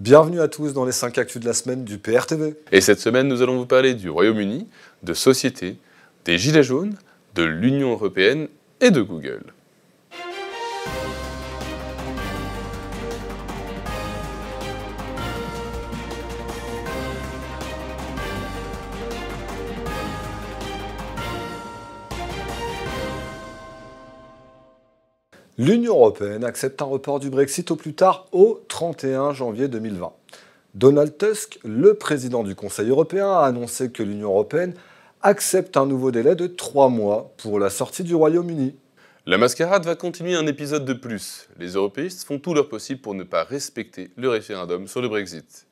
Bienvenue à tous dans les 5 actus de la semaine du PRTV. Et cette semaine, nous allons vous parler du Royaume-Uni, de société, des Gilets jaunes, de l'Union européenne et de Google. L'Union européenne accepte un report du Brexit au plus tard au 31 janvier 2020. Donald Tusk, le président du Conseil européen, a annoncé que l'Union européenne accepte un nouveau délai de trois mois pour la sortie du Royaume-Uni. La mascarade va continuer un épisode de plus. Les européistes font tout leur possible pour ne pas respecter le référendum sur le Brexit.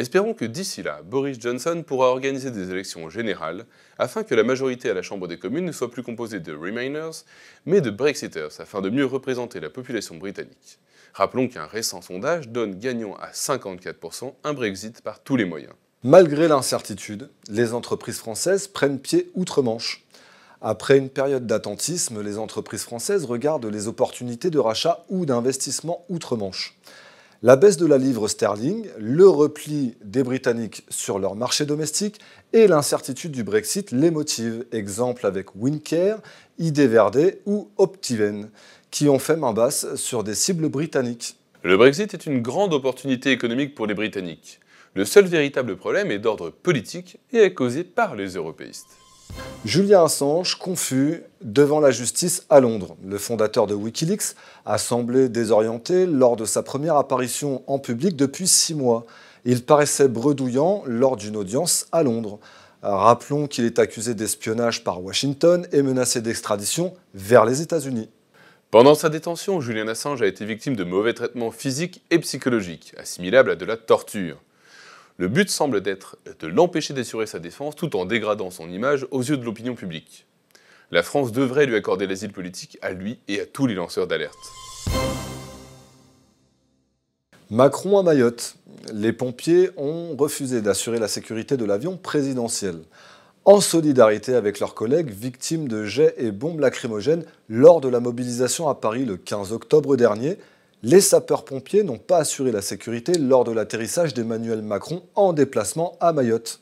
Espérons que d'ici là, Boris Johnson pourra organiser des élections générales afin que la majorité à la Chambre des communes ne soit plus composée de Remainers, mais de Brexiters, afin de mieux représenter la population britannique. Rappelons qu'un récent sondage donne gagnant à 54% un Brexit par tous les moyens. Malgré l'incertitude, les entreprises françaises prennent pied outre-Manche. Après une période d'attentisme, les entreprises françaises regardent les opportunités de rachat ou d'investissement outre-Manche. La baisse de la livre sterling, le repli des Britanniques sur leur marché domestique et l'incertitude du Brexit les motivent. Exemple avec Wincare, ID Verde ou Optiven, qui ont fait main basse sur des cibles britanniques. Le Brexit est une grande opportunité économique pour les Britanniques. Le seul véritable problème est d'ordre politique et est causé par les européistes. Julian Assange confus devant la justice à Londres. Le fondateur de Wikileaks a semblé désorienté lors de sa première apparition en public depuis six mois. Il paraissait bredouillant lors d'une audience à Londres. Rappelons qu'il est accusé d'espionnage par Washington et menacé d'extradition vers les États-Unis. Pendant sa détention, Julian Assange a été victime de mauvais traitements physiques et psychologiques, assimilables à de la torture. Le but semble être de l'empêcher d'assurer sa défense tout en dégradant son image aux yeux de l'opinion publique. La France devrait lui accorder l'asile politique à lui et à tous les lanceurs d'alerte. Macron à Mayotte. Les pompiers ont refusé d'assurer la sécurité de l'avion présidentiel, en solidarité avec leurs collègues victimes de jets et bombes lacrymogènes lors de la mobilisation à Paris le 15 octobre dernier les sapeurs-pompiers n'ont pas assuré la sécurité lors de l'atterrissage d'Emmanuel Macron en déplacement à Mayotte.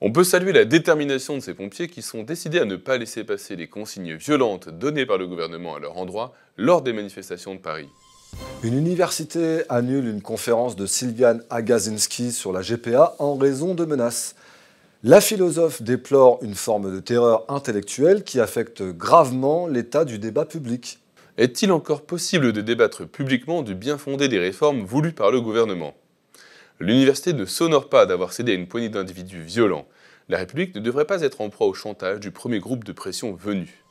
On peut saluer la détermination de ces pompiers qui sont décidés à ne pas laisser passer les consignes violentes données par le gouvernement à leur endroit lors des manifestations de Paris. Une université annule une conférence de Sylviane Agazinski sur la GPA en raison de menaces. La philosophe déplore une forme de terreur intellectuelle qui affecte gravement l'état du débat public. Est-il encore possible de débattre publiquement du bien fondé des réformes voulues par le gouvernement? L'université ne s'honore pas d'avoir cédé à une poignée d'individus violents. La République ne devrait pas être en proie au chantage du premier groupe de pression venu.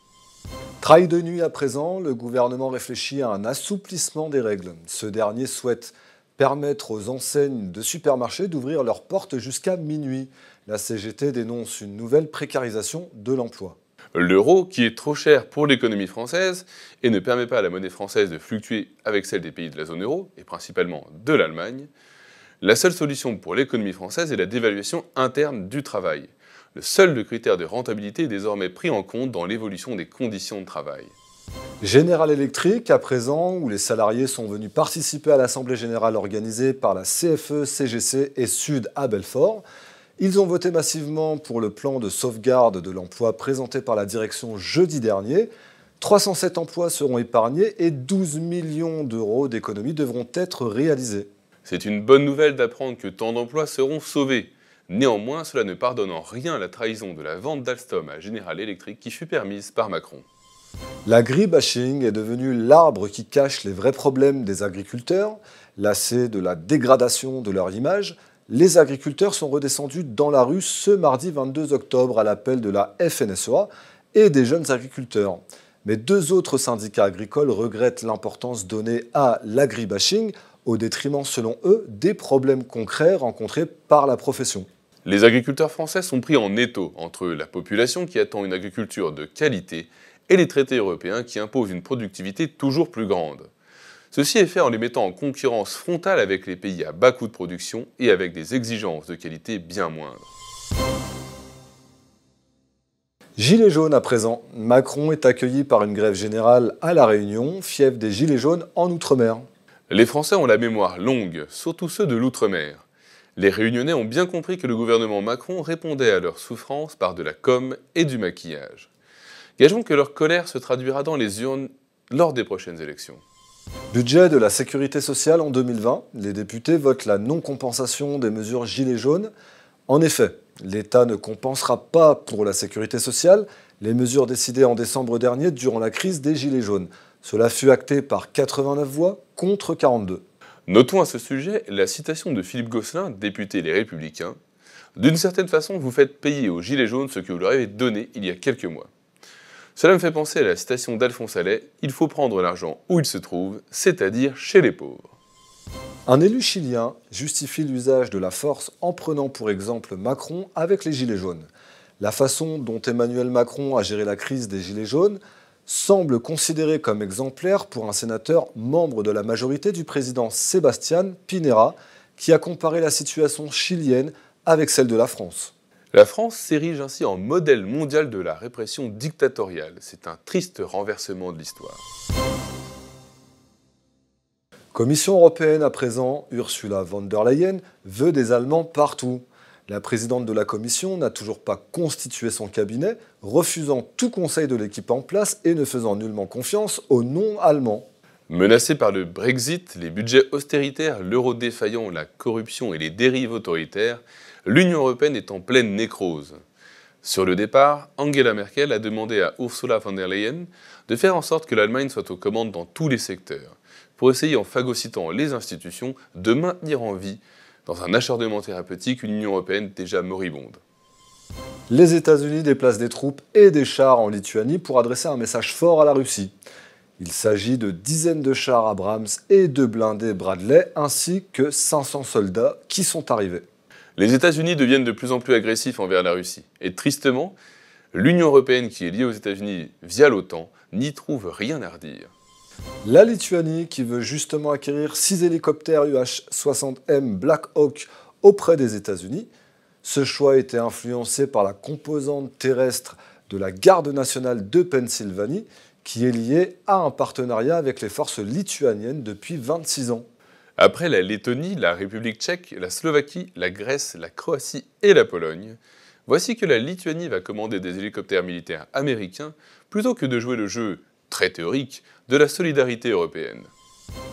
Trail de nuit à présent, le gouvernement réfléchit à un assouplissement des règles. Ce dernier souhaite permettre aux enseignes de supermarchés d'ouvrir leurs portes jusqu'à minuit. La CGT dénonce une nouvelle précarisation de l'emploi l'euro qui est trop cher pour l'économie française et ne permet pas à la monnaie française de fluctuer avec celle des pays de la zone euro, et principalement de l'Allemagne, la seule solution pour l'économie française est la dévaluation interne du travail. Le seul critère de rentabilité est désormais pris en compte dans l'évolution des conditions de travail. General Electric, à présent, où les salariés sont venus participer à l'Assemblée générale organisée par la CFE, CGC et Sud à Belfort, ils ont voté massivement pour le plan de sauvegarde de l'emploi présenté par la direction jeudi dernier. 307 emplois seront épargnés et 12 millions d'euros d'économies devront être réalisés. C'est une bonne nouvelle d'apprendre que tant d'emplois seront sauvés. Néanmoins, cela ne pardonne en rien la trahison de la vente d'Alstom à General Electric qui fut permise par Macron. L'agribashing est devenu l'arbre qui cache les vrais problèmes des agriculteurs, lassés de la dégradation de leur image, les agriculteurs sont redescendus dans la rue ce mardi 22 octobre à l'appel de la FNSEA et des jeunes agriculteurs. Mais deux autres syndicats agricoles regrettent l'importance donnée à l'agribashing au détriment, selon eux, des problèmes concrets rencontrés par la profession. Les agriculteurs français sont pris en étau entre la population qui attend une agriculture de qualité et les traités européens qui imposent une productivité toujours plus grande. Ceci est fait en les mettant en concurrence frontale avec les pays à bas coût de production et avec des exigences de qualité bien moindres. Gilets jaunes à présent. Macron est accueilli par une grève générale à La Réunion, fief des Gilets jaunes en Outre-mer. Les Français ont la mémoire longue, surtout ceux de l'outre-mer. Les Réunionnais ont bien compris que le gouvernement Macron répondait à leurs souffrances par de la com et du maquillage. Gageons que leur colère se traduira dans les urnes lors des prochaines élections. Budget de la sécurité sociale en 2020. Les députés votent la non-compensation des mesures Gilets jaunes. En effet, l'État ne compensera pas pour la sécurité sociale les mesures décidées en décembre dernier durant la crise des Gilets jaunes. Cela fut acté par 89 voix contre 42. Notons à ce sujet la citation de Philippe Gosselin, député Les Républicains. D'une certaine façon, vous faites payer aux Gilets jaunes ce que vous leur avez donné il y a quelques mois. Cela me fait penser à la citation d'Alphonse Allais Il faut prendre l'argent où il se trouve, c'est-à-dire chez les pauvres. Un élu chilien justifie l'usage de la force en prenant pour exemple Macron avec les Gilets jaunes. La façon dont Emmanuel Macron a géré la crise des Gilets jaunes semble considérée comme exemplaire pour un sénateur membre de la majorité du président Sébastien Pinera, qui a comparé la situation chilienne avec celle de la France. La France s'érige ainsi en modèle mondial de la répression dictatoriale. C'est un triste renversement de l'histoire. Commission européenne à présent, Ursula von der Leyen veut des Allemands partout. La présidente de la Commission n'a toujours pas constitué son cabinet, refusant tout conseil de l'équipe en place et ne faisant nullement confiance aux non-allemands. Menacés par le Brexit, les budgets austéritaires, l'euro défaillant, la corruption et les dérives autoritaires, l'Union européenne est en pleine nécrose. Sur le départ, Angela Merkel a demandé à Ursula von der Leyen de faire en sorte que l'Allemagne soit aux commandes dans tous les secteurs, pour essayer en phagocytant les institutions de maintenir en vie, dans un acharnement thérapeutique, une Union européenne déjà moribonde. Les États-Unis déplacent des troupes et des chars en Lituanie pour adresser un message fort à la Russie. Il s'agit de dizaines de chars Abrams et de blindés Bradley, ainsi que 500 soldats qui sont arrivés. Les États-Unis deviennent de plus en plus agressifs envers la Russie. Et tristement, l'Union européenne, qui est liée aux États-Unis via l'OTAN, n'y trouve rien à redire. La Lituanie, qui veut justement acquérir 6 hélicoptères UH-60M Black Hawk auprès des États-Unis, ce choix était influencé par la composante terrestre de la Garde nationale de Pennsylvanie, qui est lié à un partenariat avec les forces lituaniennes depuis 26 ans. Après la Lettonie, la République tchèque, la Slovaquie, la Grèce, la Croatie et la Pologne, voici que la Lituanie va commander des hélicoptères militaires américains plutôt que de jouer le jeu, très théorique, de la solidarité européenne.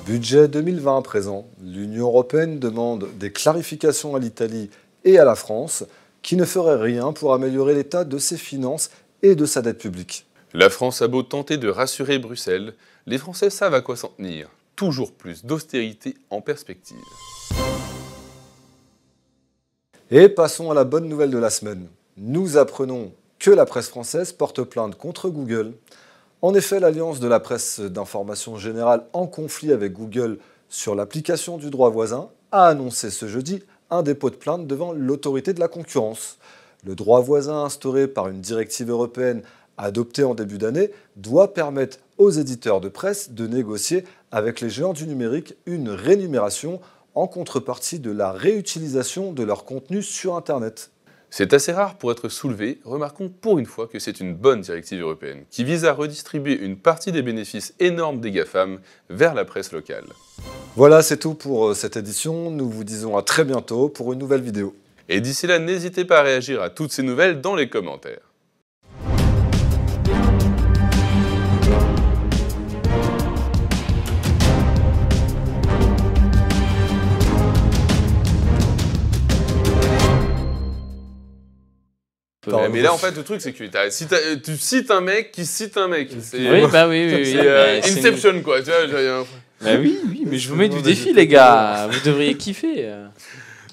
Budget 2020 présent, l'Union européenne demande des clarifications à l'Italie et à la France qui ne feraient rien pour améliorer l'état de ses finances et de sa dette publique. La France a beau tenter de rassurer Bruxelles, les Français savent à quoi s'en tenir. Toujours plus d'austérité en perspective. Et passons à la bonne nouvelle de la semaine. Nous apprenons que la presse française porte plainte contre Google. En effet, l'Alliance de la presse d'information générale en conflit avec Google sur l'application du droit voisin a annoncé ce jeudi un dépôt de plainte devant l'autorité de la concurrence. Le droit voisin instauré par une directive européenne adopté en début d'année, doit permettre aux éditeurs de presse de négocier avec les géants du numérique une rémunération en contrepartie de la réutilisation de leur contenu sur Internet. C'est assez rare pour être soulevé, remarquons pour une fois que c'est une bonne directive européenne, qui vise à redistribuer une partie des bénéfices énormes des GAFAM vers la presse locale. Voilà, c'est tout pour euh, cette édition. Nous vous disons à très bientôt pour une nouvelle vidéo. Et d'ici là, n'hésitez pas à réagir à toutes ces nouvelles dans les commentaires. Mais là, en fait, le truc, c'est que si tu cites un mec qui cite un mec. Oui, bah oui, oui. C'est euh, Inception, quoi. Tu vois, bah oui, oui, mais je vous mets du défi, les gars. Vous devriez kiffer.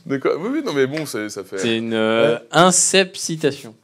De quoi? Oui, oui, non, mais bon, ça fait. C'est une euh, citation.